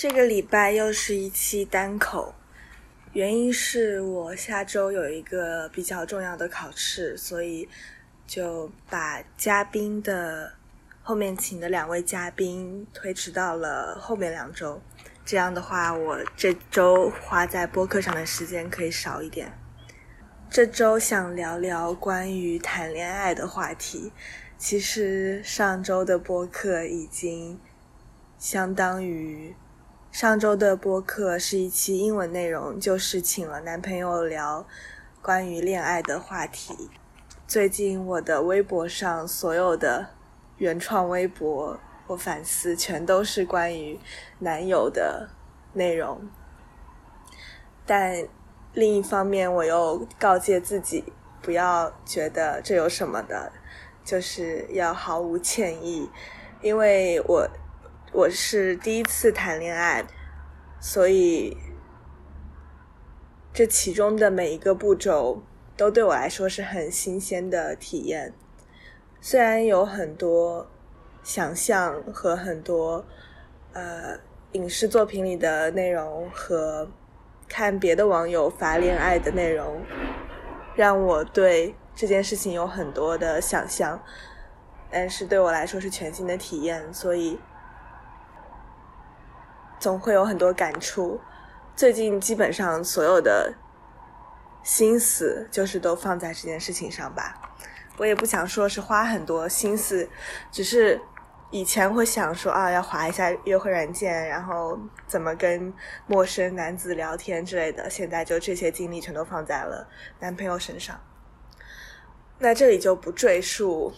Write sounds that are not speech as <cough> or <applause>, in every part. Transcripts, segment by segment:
这个礼拜又是一期单口，原因是我下周有一个比较重要的考试，所以就把嘉宾的后面请的两位嘉宾推迟到了后面两周。这样的话，我这周花在播客上的时间可以少一点。这周想聊聊关于谈恋爱的话题。其实上周的播客已经相当于。上周的播客是一期英文内容，就是请了男朋友聊关于恋爱的话题。最近我的微博上所有的原创微博，我反思全都是关于男友的内容。但另一方面，我又告诫自己不要觉得这有什么的，就是要毫无歉意，因为我。我是第一次谈恋爱，所以这其中的每一个步骤都对我来说是很新鲜的体验。虽然有很多想象和很多呃影视作品里的内容和看别的网友发恋爱的内容，让我对这件事情有很多的想象，但是对我来说是全新的体验，所以。总会有很多感触。最近基本上所有的心思就是都放在这件事情上吧。我也不想说是花很多心思，只是以前会想说啊，要划一下约会软件，然后怎么跟陌生男子聊天之类的。现在就这些精力全都放在了男朋友身上。那这里就不赘述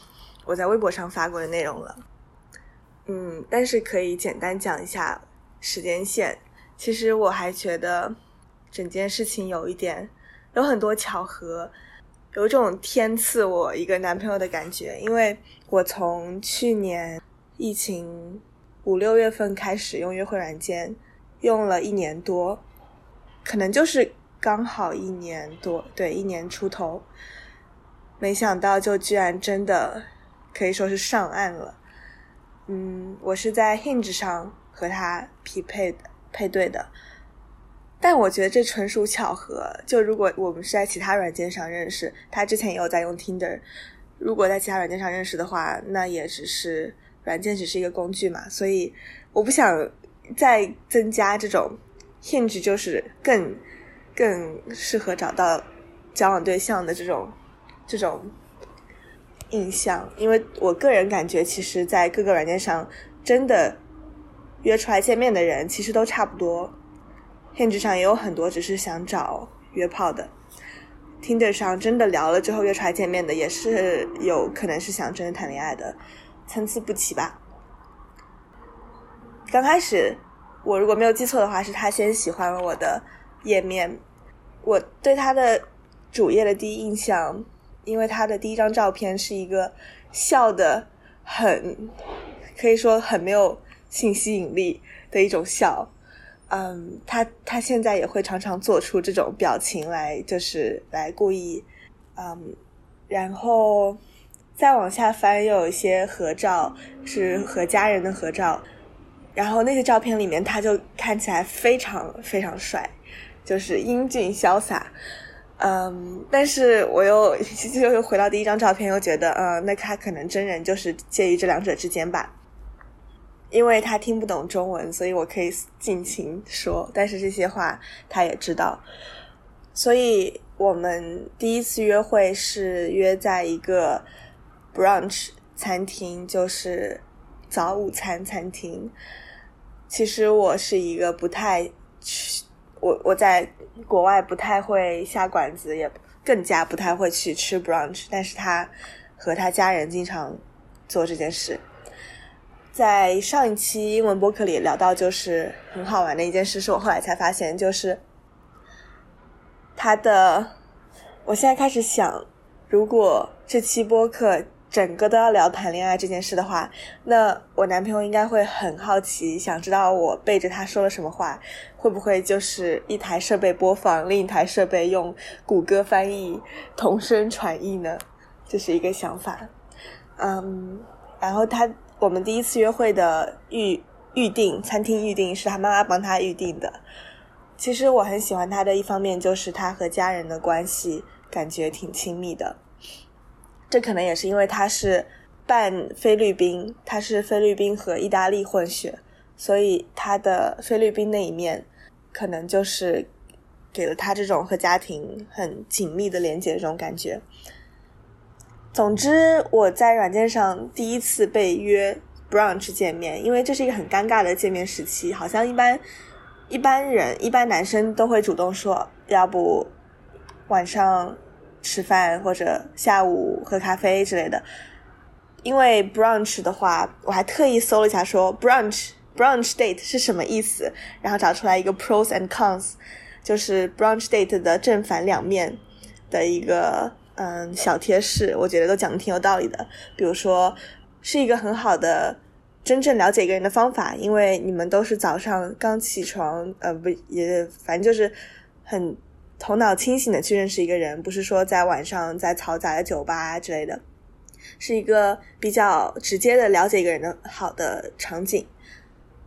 我在微博上发过的内容了。嗯，但是可以简单讲一下。时间线，其实我还觉得整件事情有一点有很多巧合，有种天赐我一个男朋友的感觉。因为我从去年疫情五六月份开始用约会软件，用了一年多，可能就是刚好一年多，对，一年出头，没想到就居然真的可以说是上岸了。嗯，我是在 Hinge 上。和他匹配的配对的，但我觉得这纯属巧合。就如果我们是在其他软件上认识，他之前也有在用 Tinder，如果在其他软件上认识的话，那也只是软件只是一个工具嘛。所以我不想再增加这种 Hinge 就是更更适合找到交往对象的这种这种印象，因为我个人感觉，其实，在各个软件上真的。约出来见面的人其实都差不多，Hinge 上也有很多只是想找约炮的，Tinder 上真的聊了之后约出来见面的也是有可能是想真的谈恋爱的，参差不齐吧。刚开始我如果没有记错的话，是他先喜欢了我的页面，我对他的主页的第一印象，因为他的第一张照片是一个笑的很，可以说很没有。性吸引力的一种笑，嗯，他他现在也会常常做出这种表情来，就是来故意，嗯，然后再往下翻，又有一些合照是和家人的合照，然后那些照片里面他就看起来非常非常帅，就是英俊潇洒，嗯，但是我又又又回到第一张照片，又觉得，嗯，那他可能真人就是介于这两者之间吧。因为他听不懂中文，所以我可以尽情说。但是这些话他也知道，所以我们第一次约会是约在一个 brunch 餐厅，就是早午餐餐厅。其实我是一个不太去，我我在国外不太会下馆子，也更加不太会去吃 brunch。但是他和他家人经常做这件事。在上一期英文播客里聊到，就是很好玩的一件事，是我后来才发现，就是他的。我现在开始想，如果这期播客整个都要聊谈恋爱这件事的话，那我男朋友应该会很好奇，想知道我背着他说了什么话，会不会就是一台设备播放，另一台设备用谷歌翻译同声传译呢？这是一个想法。嗯，然后他。我们第一次约会的预预定，餐厅预定是他妈妈帮他预定的。其实我很喜欢他的一方面就是他和家人的关系感觉挺亲密的，这可能也是因为他是半菲律宾，他是菲律宾和意大利混血，所以他的菲律宾那一面可能就是给了他这种和家庭很紧密的连接这种感觉。总之，我在软件上第一次被约 brunch 见面，因为这是一个很尴尬的见面时期，好像一般。一般人，一般男生都会主动说，要不晚上吃饭或者下午喝咖啡之类的。因为 brunch 的话，我还特意搜了一下，说 brunch brunch date 是什么意思，然后找出来一个 pros and cons，就是 brunch date 的正反两面的一个嗯小贴士，我觉得都讲的挺有道理的。比如说，是一个很好的。真正了解一个人的方法，因为你们都是早上刚起床，呃，不也反正就是很头脑清醒的去认识一个人，不是说在晚上在嘈杂的酒吧之类的，是一个比较直接的了解一个人的好的场景。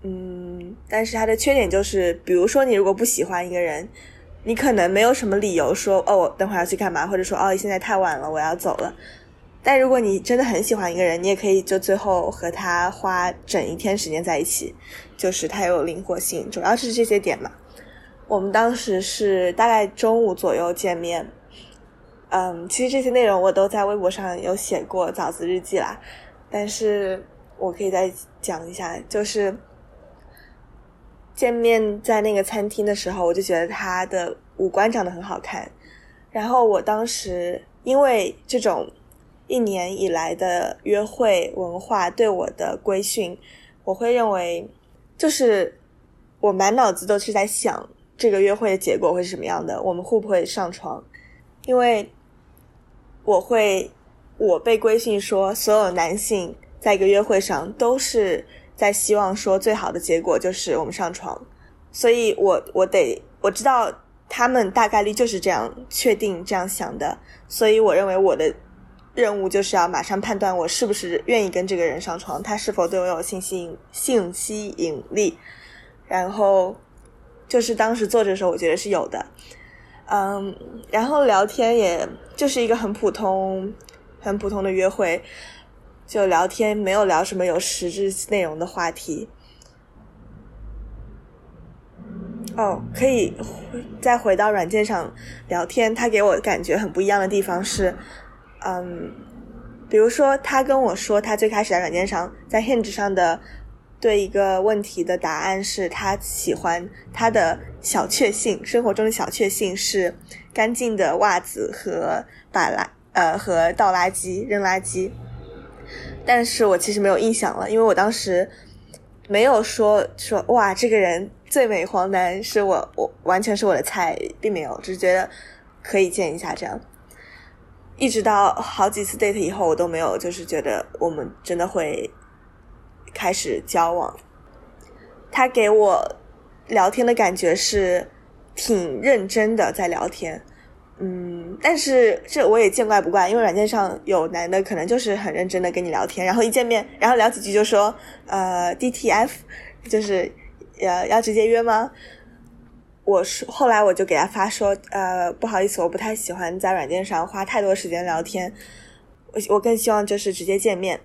嗯，但是它的缺点就是，比如说你如果不喜欢一个人，你可能没有什么理由说哦，我等会要去干嘛，或者说哦，现在太晚了，我要走了。但如果你真的很喜欢一个人，你也可以就最后和他花整一天时间在一起，就是他有灵活性，主要是这些点嘛。我们当时是大概中午左右见面，嗯，其实这些内容我都在微博上有写过枣子日记啦，但是我可以再讲一下，就是见面在那个餐厅的时候，我就觉得他的五官长得很好看，然后我当时因为这种。一年以来的约会文化对我的规训，我会认为，就是我满脑子都是在想这个约会的结果会是什么样的，我们会不会上床？因为我会，我被规训说，所有男性在一个约会上都是在希望说最好的结果就是我们上床，所以我我得我知道他们大概率就是这样确定这样想的，所以我认为我的。任务就是要马上判断我是不是愿意跟这个人上床，他是否对我有性吸引性吸引力。然后就是当时做的时候，我觉得是有的。嗯，然后聊天也就是一个很普通、很普通的约会，就聊天，没有聊什么有实质内容的话题。哦，可以再回到软件上聊天，他给我感觉很不一样的地方是。嗯，比如说，他跟我说，他最开始在软件上，在 Hinge 上的对一个问题的答案是他喜欢他的小确幸，生活中的小确幸是干净的袜子和把垃呃和倒垃圾扔垃圾。但是我其实没有印象了，因为我当时没有说说哇，这个人最美黄男是我，我完全是我的菜，并没有，只是觉得可以见一下这样。一直到好几次 date 以后，我都没有就是觉得我们真的会开始交往。他给我聊天的感觉是挺认真的在聊天，嗯，但是这我也见怪不怪，因为软件上有男的可能就是很认真的跟你聊天，然后一见面，然后聊几句就说呃 DTF，就是呃要直接约吗？我是后来我就给他发说，呃，不好意思，我不太喜欢在软件上花太多时间聊天，我我更希望就是直接见面，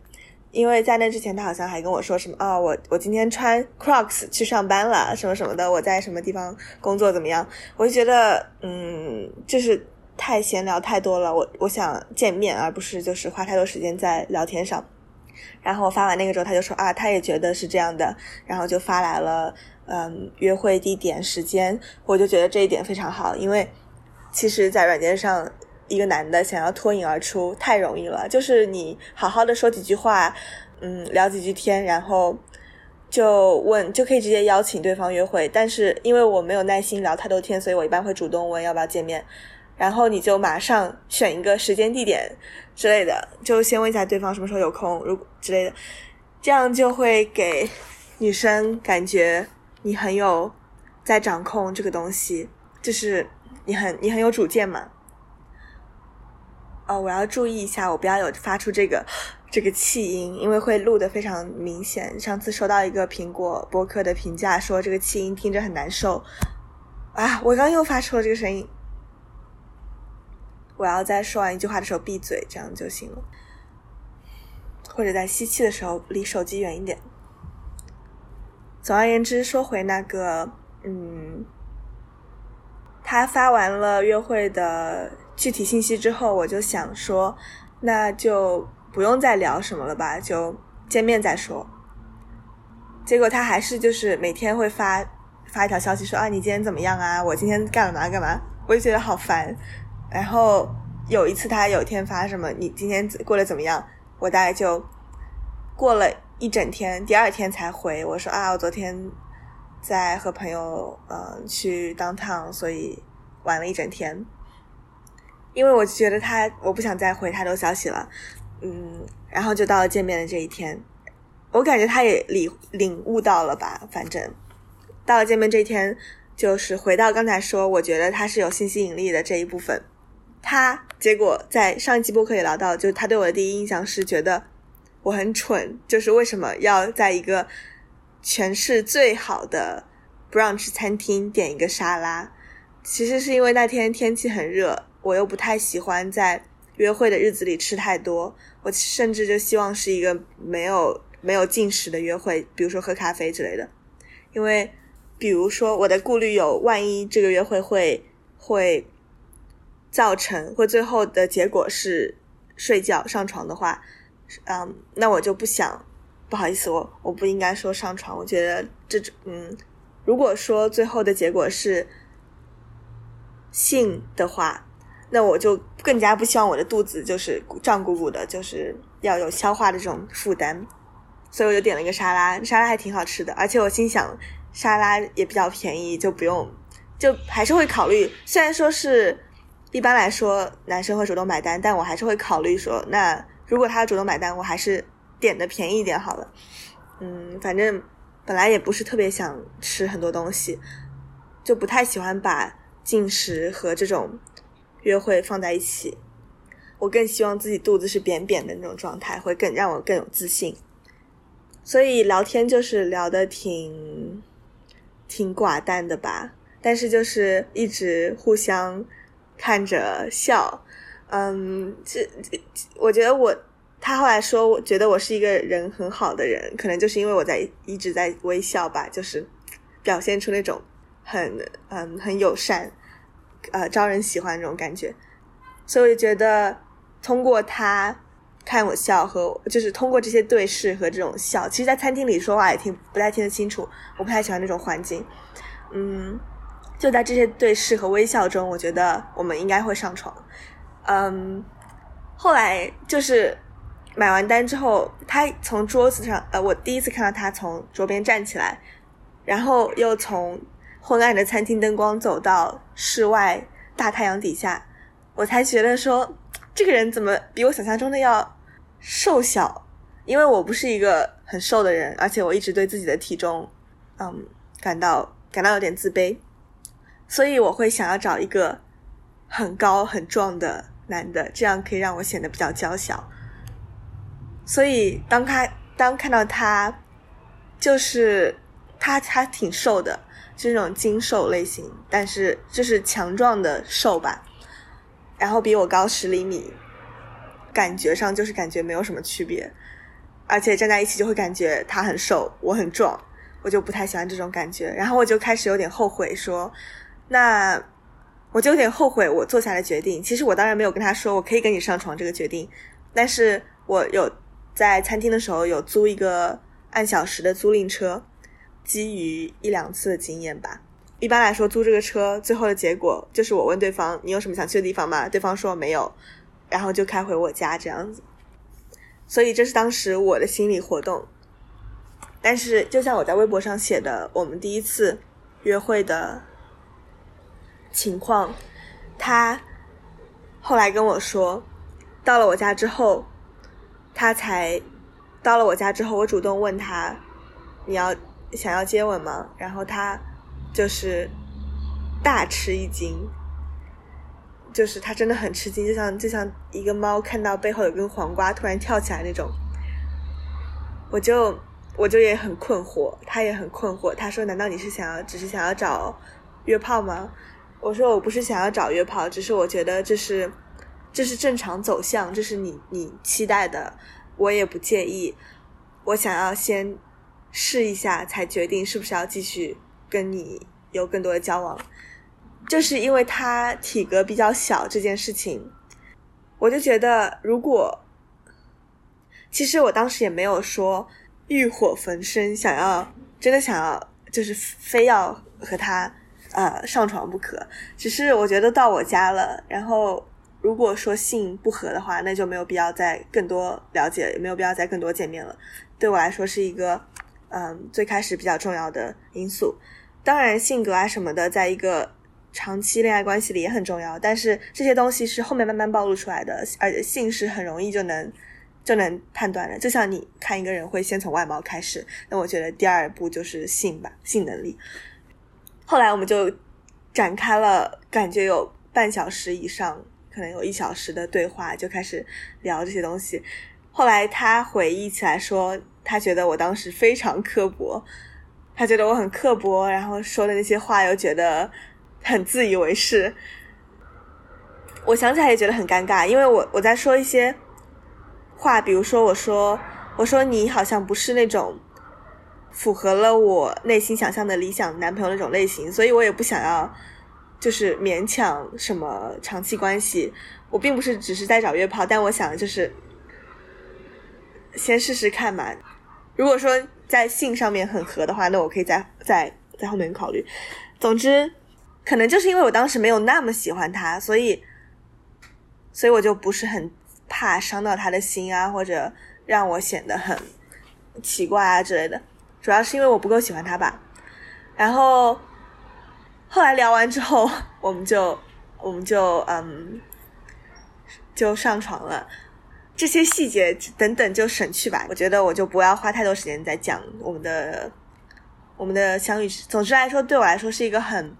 因为在那之前他好像还跟我说什么，哦，我我今天穿 Crocs 去上班了，什么什么的，我在什么地方工作怎么样，我就觉得，嗯，就是太闲聊太多了，我我想见面，而不是就是花太多时间在聊天上。然后我发完那个之后，他就说啊，他也觉得是这样的，然后就发来了。嗯，约会地点、时间，我就觉得这一点非常好，因为其实，在软件上，一个男的想要脱颖而出太容易了，就是你好好的说几句话，嗯，聊几句天，然后就问，就可以直接邀请对方约会。但是因为我没有耐心聊太多天，所以我一般会主动问要不要见面，然后你就马上选一个时间地点之类的，就先问一下对方什么时候有空，如之类的，这样就会给女生感觉。你很有在掌控这个东西，就是你很你很有主见嘛。哦，我要注意一下，我不要有发出这个这个气音，因为会录得非常明显。上次收到一个苹果播客的评价，说这个气音听着很难受。啊，我刚又发出了这个声音。我要在说完一句话的时候闭嘴，这样就行了。或者在吸气的时候离手机远一点。总而言之，说回那个，嗯，他发完了约会的具体信息之后，我就想说，那就不用再聊什么了吧，就见面再说。结果他还是就是每天会发发一条消息说啊，你今天怎么样啊？我今天干了嘛干嘛？我就觉得好烦。然后有一次他有一天发什么，你今天过得怎么样？我大概就过了。一整天，第二天才回我说啊，我昨天在和朋友嗯去当趟，所以玩了一整天。因为我觉得他，我不想再回太多消息了，嗯，然后就到了见面的这一天，我感觉他也领领悟到了吧。反正到了见面这一天，就是回到刚才说，我觉得他是有信息引力的这一部分。他结果在上一期播客也聊到，就他对我的第一印象是觉得。我很蠢，就是为什么要在一个全市最好的 brunch 餐厅点一个沙拉？其实是因为那天天气很热，我又不太喜欢在约会的日子里吃太多。我甚至就希望是一个没有没有进食的约会，比如说喝咖啡之类的。因为比如说我的顾虑有，万一这个约会会会造成，会最后的结果是睡觉上床的话。嗯，那我就不想，不好意思，我我不应该说上床。我觉得这种，嗯，如果说最后的结果是性的话，那我就更加不希望我的肚子就是胀鼓鼓的，就是要有消化的这种负担。所以我就点了一个沙拉，沙拉还挺好吃的，而且我心想沙拉也比较便宜，就不用，就还是会考虑。虽然说是一般来说男生会主动买单，但我还是会考虑说那。如果他主动买单，我还是点的便宜一点好了。嗯，反正本来也不是特别想吃很多东西，就不太喜欢把进食和这种约会放在一起。我更希望自己肚子是扁扁的那种状态，会更让我更有自信。所以聊天就是聊的挺挺寡淡的吧，但是就是一直互相看着笑。嗯，这这，我觉得我他后来说，我觉得我是一个人很好的人，可能就是因为我在一直在微笑吧，就是表现出那种很嗯很友善，呃招人喜欢那种感觉，所以我就觉得通过他看我笑和就是通过这些对视和这种笑，其实，在餐厅里说话也听不太听得清楚，我不太喜欢那种环境，嗯，就在这些对视和微笑中，我觉得我们应该会上床。嗯，后来就是买完单之后，他从桌子上，呃，我第一次看到他从桌边站起来，然后又从昏暗的餐厅灯光走到室外大太阳底下，我才觉得说，这个人怎么比我想象中的要瘦小？因为我不是一个很瘦的人，而且我一直对自己的体重，嗯，感到感到有点自卑，所以我会想要找一个很高很壮的。男的，这样可以让我显得比较娇小。所以当他当看到他，就是他他挺瘦的，是那种精瘦类型，但是就是强壮的瘦吧。然后比我高十厘米，感觉上就是感觉没有什么区别，而且站在一起就会感觉他很瘦，我很壮，我就不太喜欢这种感觉。然后我就开始有点后悔，说那。我就有点后悔我做下的决定。其实我当然没有跟他说我可以跟你上床这个决定，但是我有在餐厅的时候有租一个按小时的租赁车，基于一两次的经验吧。一般来说租这个车最后的结果就是我问对方你有什么想去的地方吗？对方说没有，然后就开回我家这样子。所以这是当时我的心理活动。但是就像我在微博上写的，我们第一次约会的。情况，他后来跟我说，到了我家之后，他才到了我家之后，我主动问他，你要想要接吻吗？然后他就是大吃一惊，就是他真的很吃惊，就像就像一个猫看到背后有根黄瓜突然跳起来那种我就我就也很困惑，他也很困惑。他说：“难道你是想要只是想要找约炮吗？”我说：“我不是想要找约炮，只是我觉得这是这是正常走向，这是你你期待的，我也不介意。我想要先试一下，才决定是不是要继续跟你有更多的交往。就是因为他体格比较小这件事情，我就觉得如果。”其实我当时也没有说欲火焚身，想要真的想要，就是非要和他呃上床不可。只是我觉得到我家了，然后如果说性不合的话，那就没有必要再更多了解，也没有必要再更多见面了。对我来说是一个嗯最开始比较重要的因素。当然性格啊什么的，在一个长期恋爱关系里也很重要，但是这些东西是后面慢慢暴露出来的，而且性是很容易就能。就能判断的，就像你看一个人会先从外貌开始，那我觉得第二步就是性吧，性能力。后来我们就展开了，感觉有半小时以上，可能有一小时的对话，就开始聊这些东西。后来他回忆起来说，他觉得我当时非常刻薄，他觉得我很刻薄，然后说的那些话又觉得很自以为是。我想起来也觉得很尴尬，因为我我在说一些。话，比如说，我说，我说你好像不是那种符合了我内心想象的理想男朋友那种类型，所以我也不想要，就是勉强什么长期关系。我并不是只是在找约炮，但我想就是先试试看嘛。如果说在性上面很合的话，那我可以在在在后面考虑。总之，可能就是因为我当时没有那么喜欢他，所以，所以我就不是很。怕伤到他的心啊，或者让我显得很奇怪啊之类的，主要是因为我不够喜欢他吧。然后后来聊完之后，我们就我们就嗯就上床了。这些细节等等就省去吧。我觉得我就不要花太多时间在讲我们的我们的相遇。总之来说，对我来说是一个很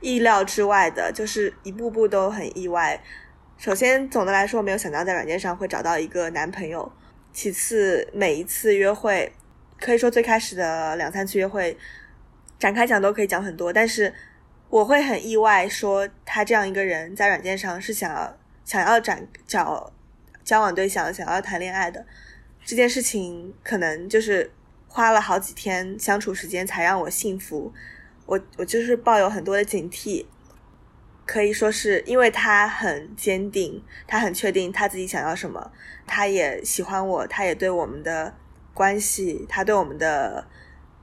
意料之外的，就是一步步都很意外。首先，总的来说，我没有想到在软件上会找到一个男朋友。其次，每一次约会，可以说最开始的两三次约会，展开讲都可以讲很多。但是，我会很意外，说他这样一个人在软件上是想要想要展找交往对象，想要谈恋爱的这件事情，可能就是花了好几天相处时间才让我信服。我我就是抱有很多的警惕。可以说是因为他很坚定，他很确定他自己想要什么，他也喜欢我，他也对我们的关系，他对我们的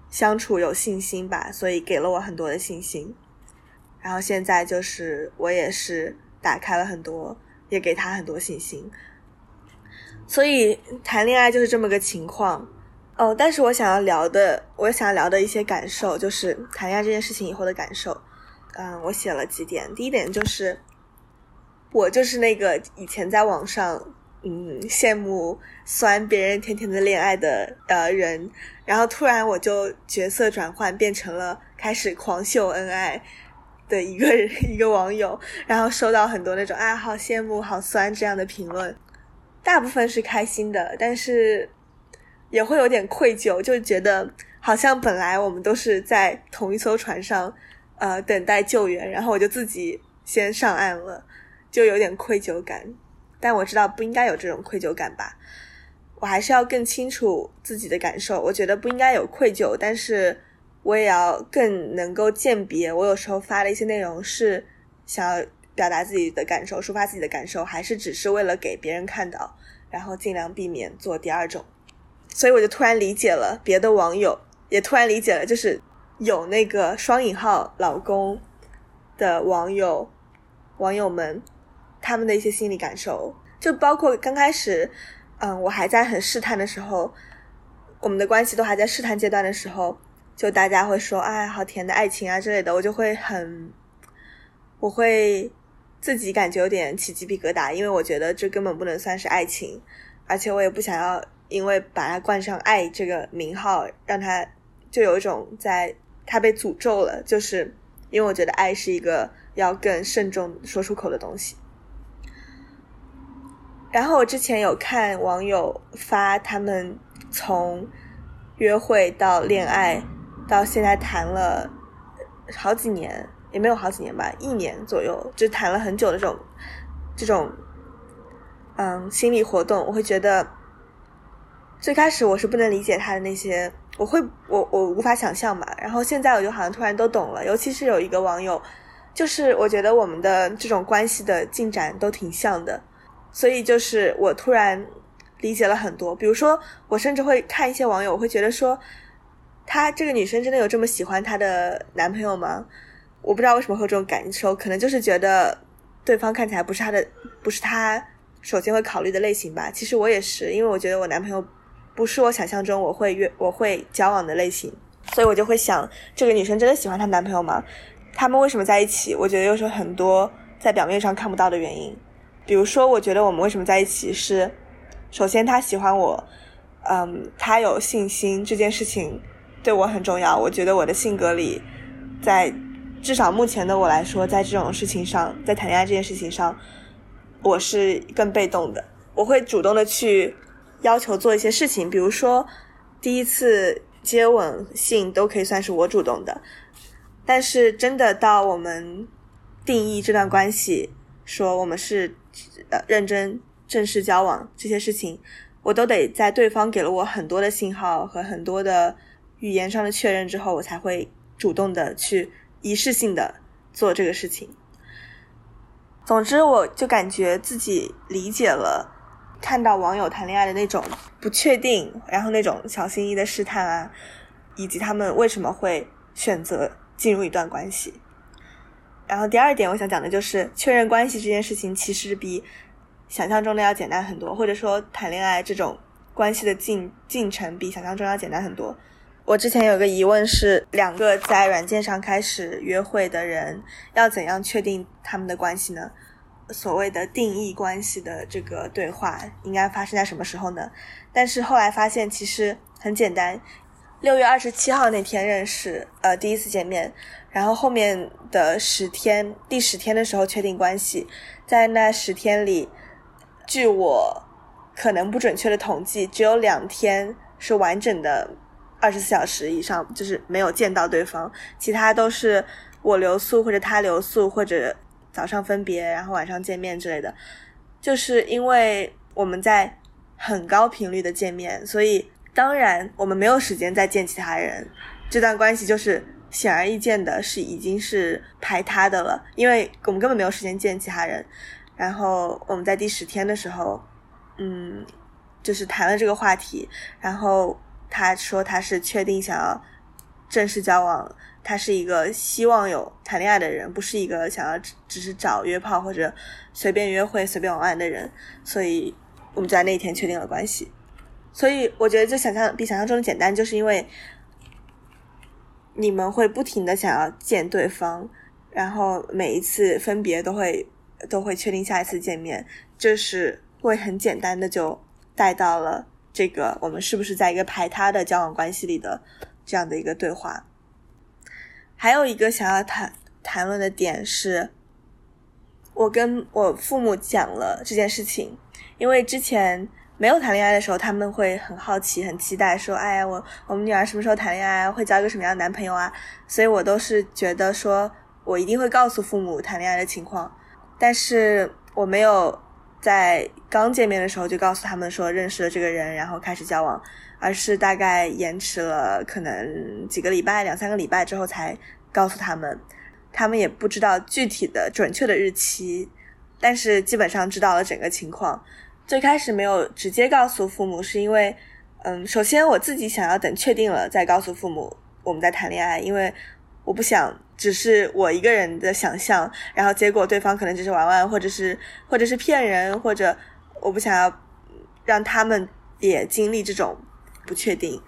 相处有信心吧，所以给了我很多的信心。然后现在就是我也是打开了很多，也给他很多信心。所以谈恋爱就是这么个情况哦。但是我想要聊的，我想要聊的一些感受，就是谈恋爱这件事情以后的感受。嗯，我写了几点。第一点就是，我就是那个以前在网上嗯羡慕酸别人甜甜的恋爱的呃人，然后突然我就角色转换变成了开始狂秀恩爱的一个人 <laughs> 一个网友，然后收到很多那种啊好羡慕好酸这样的评论，大部分是开心的，但是也会有点愧疚，就觉得好像本来我们都是在同一艘船上。呃，等待救援，然后我就自己先上岸了，就有点愧疚感。但我知道不应该有这种愧疚感吧，我还是要更清楚自己的感受。我觉得不应该有愧疚，但是我也要更能够鉴别，我有时候发的一些内容是想要表达自己的感受、抒发自己的感受，还是只是为了给别人看到，然后尽量避免做第二种。所以我就突然理解了别的网友，也突然理解了，就是。有那个双引号老公的网友网友们，他们的一些心理感受，就包括刚开始，嗯，我还在很试探的时候，我们的关系都还在试探阶段的时候，就大家会说，哎，好甜的爱情啊之类的，我就会很，我会自己感觉有点起鸡皮疙瘩，因为我觉得这根本不能算是爱情，而且我也不想要因为把它冠上爱这个名号，让他就有一种在。他被诅咒了，就是因为我觉得爱是一个要更慎重说出口的东西。然后我之前有看网友发他们从约会到恋爱到现在谈了好几年，也没有好几年吧，一年左右，就谈了很久的这种这种嗯心理活动，我会觉得最开始我是不能理解他的那些，我会我我无法想象吧。然后现在我就好像突然都懂了，尤其是有一个网友，就是我觉得我们的这种关系的进展都挺像的，所以就是我突然。理解了很多，比如说，我甚至会看一些网友，我会觉得说，她这个女生真的有这么喜欢她的男朋友吗？我不知道为什么会有这种感受，可能就是觉得对方看起来不是她的，不是她首先会考虑的类型吧。其实我也是，因为我觉得我男朋友不是我想象中我会约我会交往的类型，所以我就会想，这个女生真的喜欢她男朋友吗？他们为什么在一起？我觉得又是很多在表面上看不到的原因，比如说，我觉得我们为什么在一起是。首先，他喜欢我，嗯，他有信心，这件事情对我很重要。我觉得我的性格里，在至少目前的我来说，在这种事情上，在谈恋爱这件事情上，我是更被动的。我会主动的去要求做一些事情，比如说第一次接吻、性都可以算是我主动的。但是真的到我们定义这段关系，说我们是呃认真。正式交往这些事情，我都得在对方给了我很多的信号和很多的语言上的确认之后，我才会主动的去仪式性的做这个事情。总之，我就感觉自己理解了看到网友谈恋爱的那种不确定，然后那种小心翼翼的试探啊，以及他们为什么会选择进入一段关系。然后第二点，我想讲的就是确认关系这件事情，其实比。想象中的要简单很多，或者说谈恋爱这种关系的进进程比想象中要简单很多。我之前有个疑问是，两个在软件上开始约会的人要怎样确定他们的关系呢？所谓的定义关系的这个对话应该发生在什么时候呢？但是后来发现其实很简单，六月二十七号那天认识，呃，第一次见面，然后后面的十天，第十天的时候确定关系，在那十天里。据我可能不准确的统计，只有两天是完整的二十四小时以上，就是没有见到对方，其他都是我留宿或者他留宿，或者早上分别，然后晚上见面之类的。就是因为我们在很高频率的见面，所以当然我们没有时间再见其他人，这段关系就是显而易见的是已经是排他的了，因为我们根本没有时间见其他人。然后我们在第十天的时候，嗯，就是谈了这个话题。然后他说他是确定想要正式交往，他是一个希望有谈恋爱的人，不是一个想要只只是找约炮或者随便约会、随便玩玩的人。所以我们在那一天确定了关系。所以我觉得这想象比想象中的简单，就是因为你们会不停的想要见对方，然后每一次分别都会。都会确定下一次见面，就是会很简单的就带到了这个我们是不是在一个排他的交往关系里的这样的一个对话。还有一个想要谈谈论的点是，我跟我父母讲了这件事情，因为之前没有谈恋爱的时候，他们会很好奇、很期待，说：“哎呀，我我们女儿什么时候谈恋爱，会交一个什么样的男朋友啊？”所以我都是觉得说我一定会告诉父母谈恋爱的情况。但是我没有在刚见面的时候就告诉他们说认识了这个人，然后开始交往，而是大概延迟了可能几个礼拜、两三个礼拜之后才告诉他们。他们也不知道具体的准确的日期，但是基本上知道了整个情况。最开始没有直接告诉父母，是因为，嗯，首先我自己想要等确定了再告诉父母我们在谈恋爱，因为我不想。只是我一个人的想象，然后结果对方可能只是玩玩，或者是或者是骗人，或者我不想要让他们也经历这种不确定。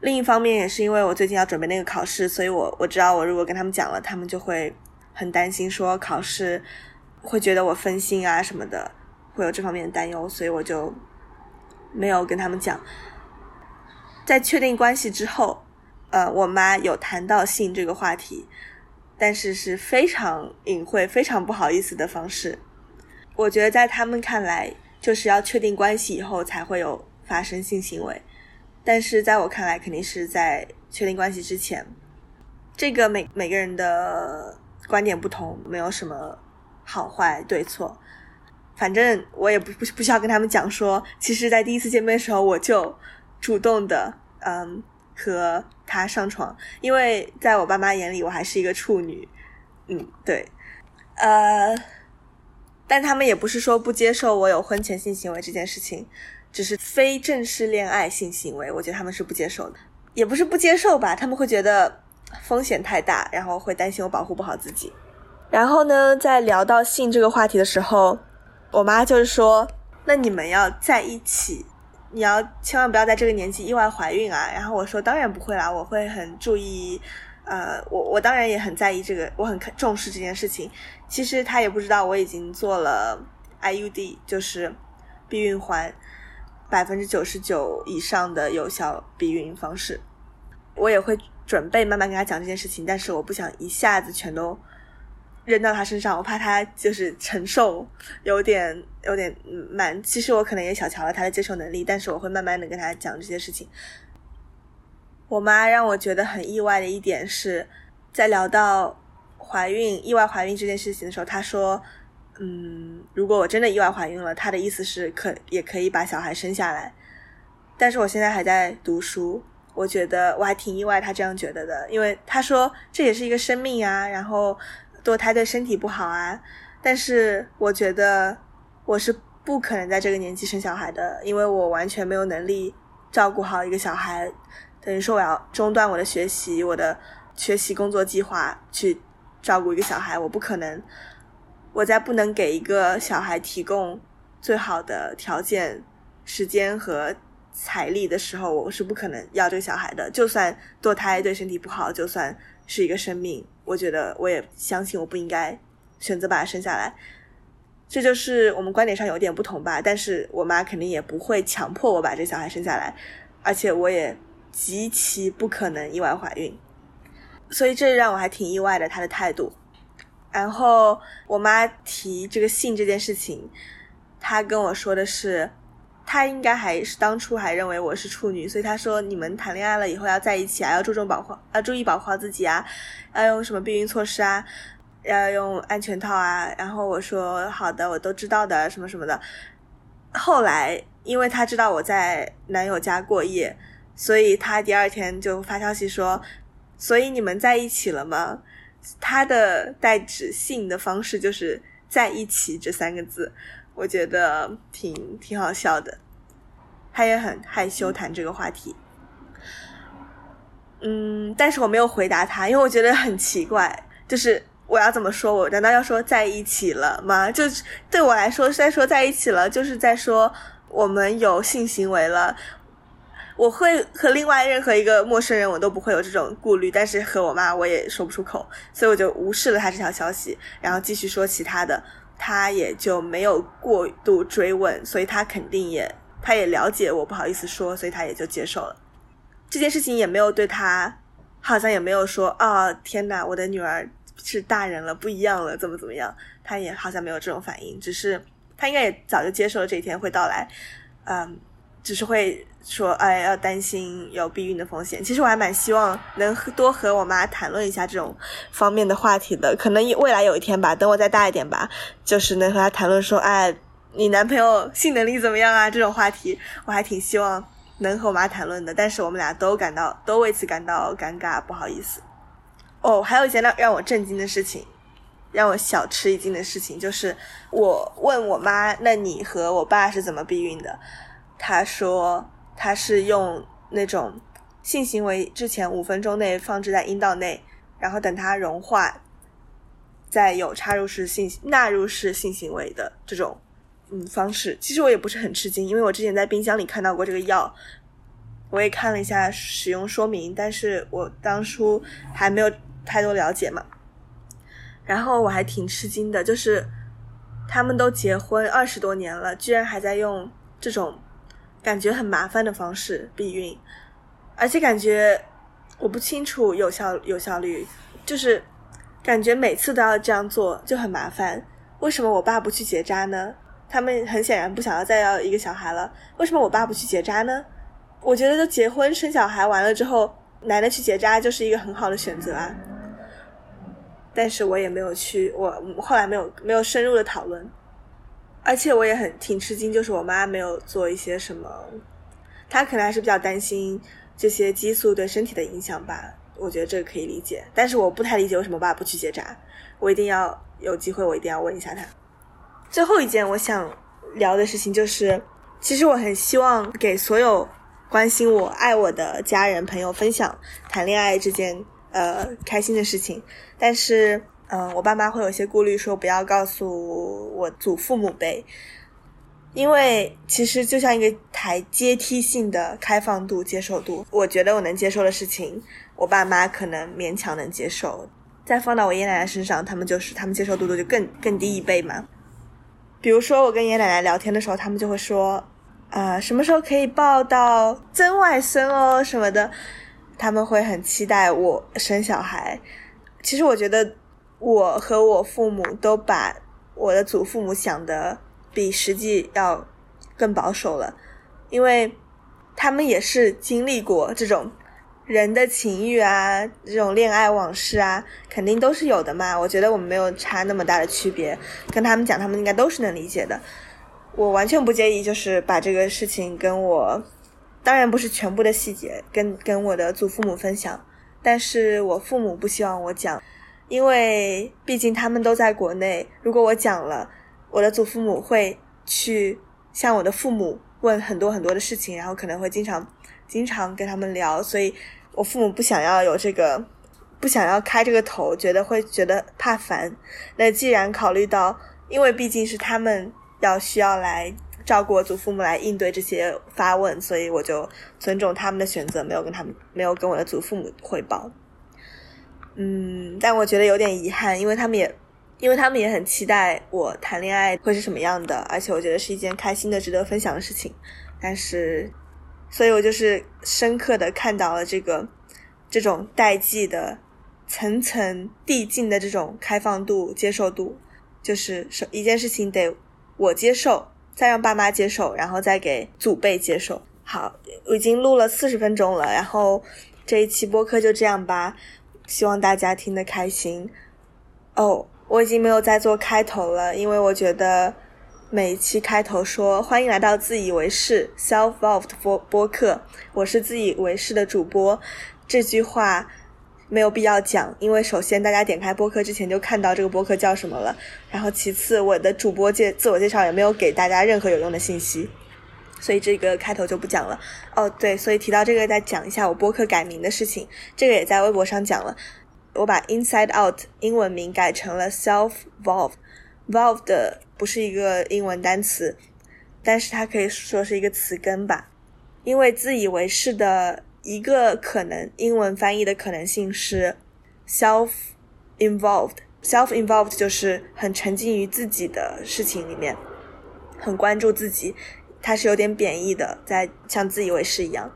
另一方面也是因为我最近要准备那个考试，所以我我知道我如果跟他们讲了，他们就会很担心，说考试会觉得我分心啊什么的，会有这方面的担忧，所以我就没有跟他们讲。在确定关系之后。呃，我妈有谈到性这个话题，但是是非常隐晦、非常不好意思的方式。我觉得在他们看来，就是要确定关系以后才会有发生性行为，但是在我看来，肯定是在确定关系之前。这个每每个人的观点不同，没有什么好坏对错。反正我也不不不需要跟他们讲说，其实，在第一次见面的时候，我就主动的嗯和他上床，因为在我爸妈眼里，我还是一个处女。嗯，对，呃，但他们也不是说不接受我有婚前性行为这件事情，只是非正式恋爱性行为，我觉得他们是不接受的，也不是不接受吧，他们会觉得风险太大，然后会担心我保护不好自己。然后呢，在聊到性这个话题的时候，我妈就是说：“那你们要在一起，你要千万不要在这个年纪意外怀孕啊。”然后我说：“当然不会啦，我会很注意。”呃，我我当然也很在意这个，我很重视这件事情。其实他也不知道我已经做了 IUD，就是避孕环，百分之九十九以上的有效避孕方式。我也会准备慢慢跟他讲这件事情，但是我不想一下子全都扔到他身上，我怕他就是承受有点有点慢。其实我可能也小瞧了他的接受能力，但是我会慢慢的跟他讲这些事情。我妈让我觉得很意外的一点是，在聊到怀孕、意外怀孕这件事情的时候，她说：“嗯，如果我真的意外怀孕了，她的意思是可也可以把小孩生下来。”但是我现在还在读书，我觉得我还挺意外，她这样觉得的，因为她说这也是一个生命啊，然后堕胎对身体不好啊。但是我觉得我是不可能在这个年纪生小孩的，因为我完全没有能力照顾好一个小孩。等于说我要中断我的学习，我的学习工作计划去照顾一个小孩，我不可能。我在不能给一个小孩提供最好的条件、时间和财力的时候，我是不可能要这个小孩的。就算堕胎对身体不好，就算是一个生命，我觉得我也相信我不应该选择把他生下来。这就是我们观点上有点不同吧。但是我妈肯定也不会强迫我把这小孩生下来，而且我也。极其不可能意外怀孕，所以这让我还挺意外的她的态度。然后我妈提这个性这件事情，她跟我说的是，她应该还是当初还认为我是处女，所以她说你们谈恋爱了以后要在一起啊，要注重保护，要注意保护好自己啊，要用什么避孕措施啊，要用安全套啊。然后我说好的，我都知道的，什么什么的。后来因为她知道我在男友家过夜。所以他第二天就发消息说：“所以你们在一起了吗？”他的代指性的方式就是“在一起”这三个字，我觉得挺挺好笑的。他也很害羞谈这个话题。嗯，但是我没有回答他，因为我觉得很奇怪，就是我要怎么说？我难道要说在一起了吗？就对我来说，是在说在一起了，就是在说我们有性行为了。我会和另外任何一个陌生人，我都不会有这种顾虑，但是和我妈我也说不出口，所以我就无视了他这条消息，然后继续说其他的，他也就没有过度追问，所以他肯定也他也了解我不好意思说，所以他也就接受了这件事情，也没有对他好像也没有说啊天哪，我的女儿是大人了，不一样了，怎么怎么样，他也好像没有这种反应，只是他应该也早就接受了这一天会到来，嗯。只是会说，哎，要担心有避孕的风险。其实我还蛮希望能多和我妈谈论一下这种方面的话题的。可能未来有一天吧，等我再大一点吧，就是能和她谈论说，哎，你男朋友性能力怎么样啊？这种话题，我还挺希望能和我妈谈论的。但是我们俩都感到，都为此感到尴尬，不好意思。哦，还有一件让让我震惊的事情，让我小吃一惊的事情，就是我问我妈，那你和我爸是怎么避孕的？他说他是用那种性行为之前五分钟内放置在阴道内，然后等它融化，再有插入式性纳入式性行为的这种嗯方式。其实我也不是很吃惊，因为我之前在冰箱里看到过这个药，我也看了一下使用说明，但是我当初还没有太多了解嘛。然后我还挺吃惊的，就是他们都结婚二十多年了，居然还在用这种。感觉很麻烦的方式避孕，而且感觉我不清楚有效有效率，就是感觉每次都要这样做就很麻烦。为什么我爸不去结扎呢？他们很显然不想要再要一个小孩了。为什么我爸不去结扎呢？我觉得，都结婚生小孩完了之后，男的去结扎就是一个很好的选择啊。但是我也没有去，我后来没有没有深入的讨论。而且我也很挺吃惊，就是我妈没有做一些什么，她可能还是比较担心这些激素对身体的影响吧。我觉得这个可以理解，但是我不太理解为什么爸不去结扎。我一定要有机会，我一定要问一下他。最后一件我想聊的事情就是，其实我很希望给所有关心我、爱我的家人朋友分享谈恋爱这件呃开心的事情，但是。嗯，我爸妈会有些顾虑，说不要告诉我祖父母辈，因为其实就像一个台阶梯性的开放度、接受度。我觉得我能接受的事情，我爸妈可能勉强能接受。再放到我爷爷奶奶身上，他们就是他们接受度度就更更低一倍嘛。比如说我跟爷爷奶奶聊天的时候，他们就会说，啊，什么时候可以抱到曾外孙哦什么的，他们会很期待我生小孩。其实我觉得。我和我父母都把我的祖父母想的比实际要更保守了，因为他们也是经历过这种人的情欲啊，这种恋爱往事啊，肯定都是有的嘛。我觉得我们没有差那么大的区别，跟他们讲，他们应该都是能理解的。我完全不介意，就是把这个事情跟我，当然不是全部的细节，跟跟我的祖父母分享，但是我父母不希望我讲。因为毕竟他们都在国内，如果我讲了，我的祖父母会去向我的父母问很多很多的事情，然后可能会经常经常跟他们聊，所以我父母不想要有这个，不想要开这个头，觉得会觉得怕烦。那既然考虑到，因为毕竟是他们要需要来照顾我祖父母来应对这些发问，所以我就尊重他们的选择，没有跟他们没有跟我的祖父母汇报。嗯，但我觉得有点遗憾，因为他们也，因为他们也很期待我谈恋爱会是什么样的，而且我觉得是一件开心的、值得分享的事情。但是，所以我就是深刻的看到了这个这种代际的层层递进的这种开放度、接受度，就是一件事情得我接受，再让爸妈接受，然后再给祖辈接受。好，我已经录了四十分钟了，然后这一期播客就这样吧。希望大家听得开心哦！我已经没有在做开头了，因为我觉得每一期开头说“欢迎来到自以为是 self-loved 播播客”，我是自以为是的主播，这句话没有必要讲，因为首先大家点开播客之前就看到这个播客叫什么了，然后其次我的主播介自我介绍也没有给大家任何有用的信息。所以这个开头就不讲了哦。对，所以提到这个，再讲一下我播客改名的事情。这个也在微博上讲了。我把 Inside Out 英文名改成了 Self Volve。Volve 的不是一个英文单词，但是它可以说是一个词根吧。因为自以为是的一个可能，英文翻译的可能性是 self involved。self involved 就是很沉浸于自己的事情里面，很关注自己。它是有点贬义的，在像自以为是一样。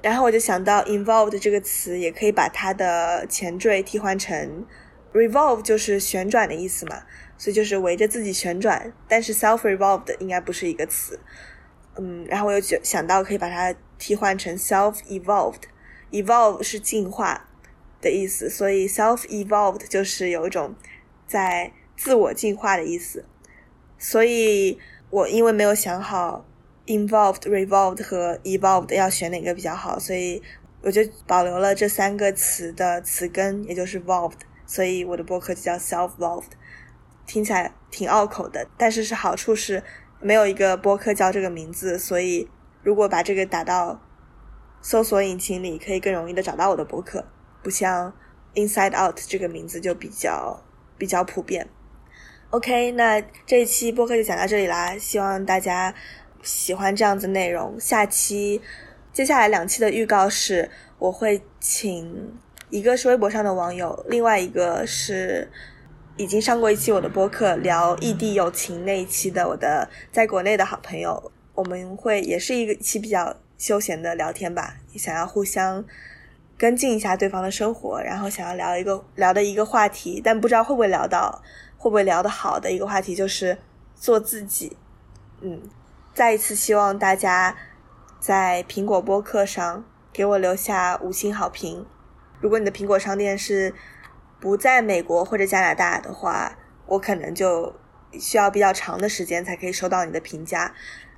然后我就想到 involved 这个词，也可以把它的前缀替换成 revolve，就是旋转的意思嘛，所以就是围着自己旋转。但是 self revolved 应该不是一个词，嗯，然后我又觉想到可以把它替换成 self evolved，evolve 是进化的意思，所以 self evolved 就是有一种在自我进化的意思。所以我因为没有想好。Involved, revolved 和 evolved 要选哪个比较好？所以我就保留了这三个词的词根，也就是 volved。所以我的博客就叫 self-volved，听起来挺拗口的，但是是好处是没有一个播客叫这个名字，所以如果把这个打到搜索引擎里，可以更容易的找到我的博客，不像 Inside Out 这个名字就比较比较普遍。OK，那这一期播客就讲到这里啦，希望大家。喜欢这样子内容，下期接下来两期的预告是，我会请一个是微博上的网友，另外一个是已经上过一期我的播客聊异地友情那一期的我的在国内的好朋友，我们会也是一个期比较休闲的聊天吧，想要互相跟进一下对方的生活，然后想要聊一个聊的一个话题，但不知道会不会聊到，会不会聊得好的一个话题就是做自己。嗯，再一次希望大家在苹果播客上给我留下五星好评。如果你的苹果商店是不在美国或者加拿大的话，我可能就需要比较长的时间才可以收到你的评价。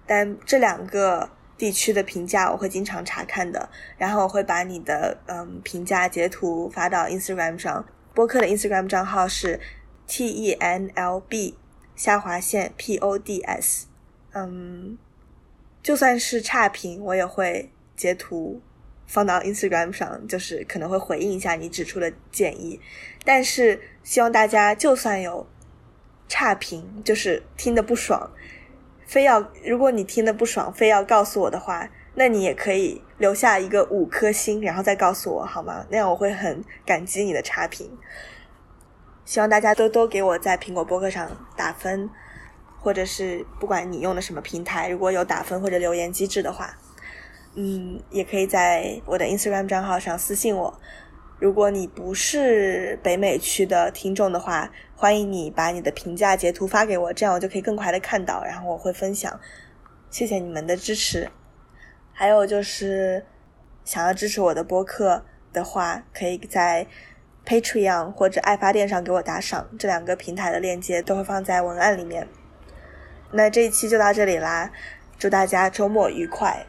但这两个地区的评价我会经常查看的，然后我会把你的嗯评价截图发到 Instagram 上。播客的 Instagram 账号是 T E N L B 下划线 P O D S。嗯，就算是差评，我也会截图放到 Instagram 上，就是可能会回应一下你指出的建议。但是希望大家就算有差评，就是听的不爽，非要如果你听的不爽，非要告诉我的话，那你也可以留下一个五颗星，然后再告诉我好吗？那样我会很感激你的差评。希望大家多多给我在苹果播客上打分。或者是不管你用的什么平台，如果有打分或者留言机制的话，嗯，也可以在我的 Instagram 账号上私信我。如果你不是北美区的听众的话，欢迎你把你的评价截图发给我，这样我就可以更快的看到，然后我会分享。谢谢你们的支持。还有就是想要支持我的播客的话，可以在 Patreon 或者爱发电上给我打赏，这两个平台的链接都会放在文案里面。那这一期就到这里啦，祝大家周末愉快。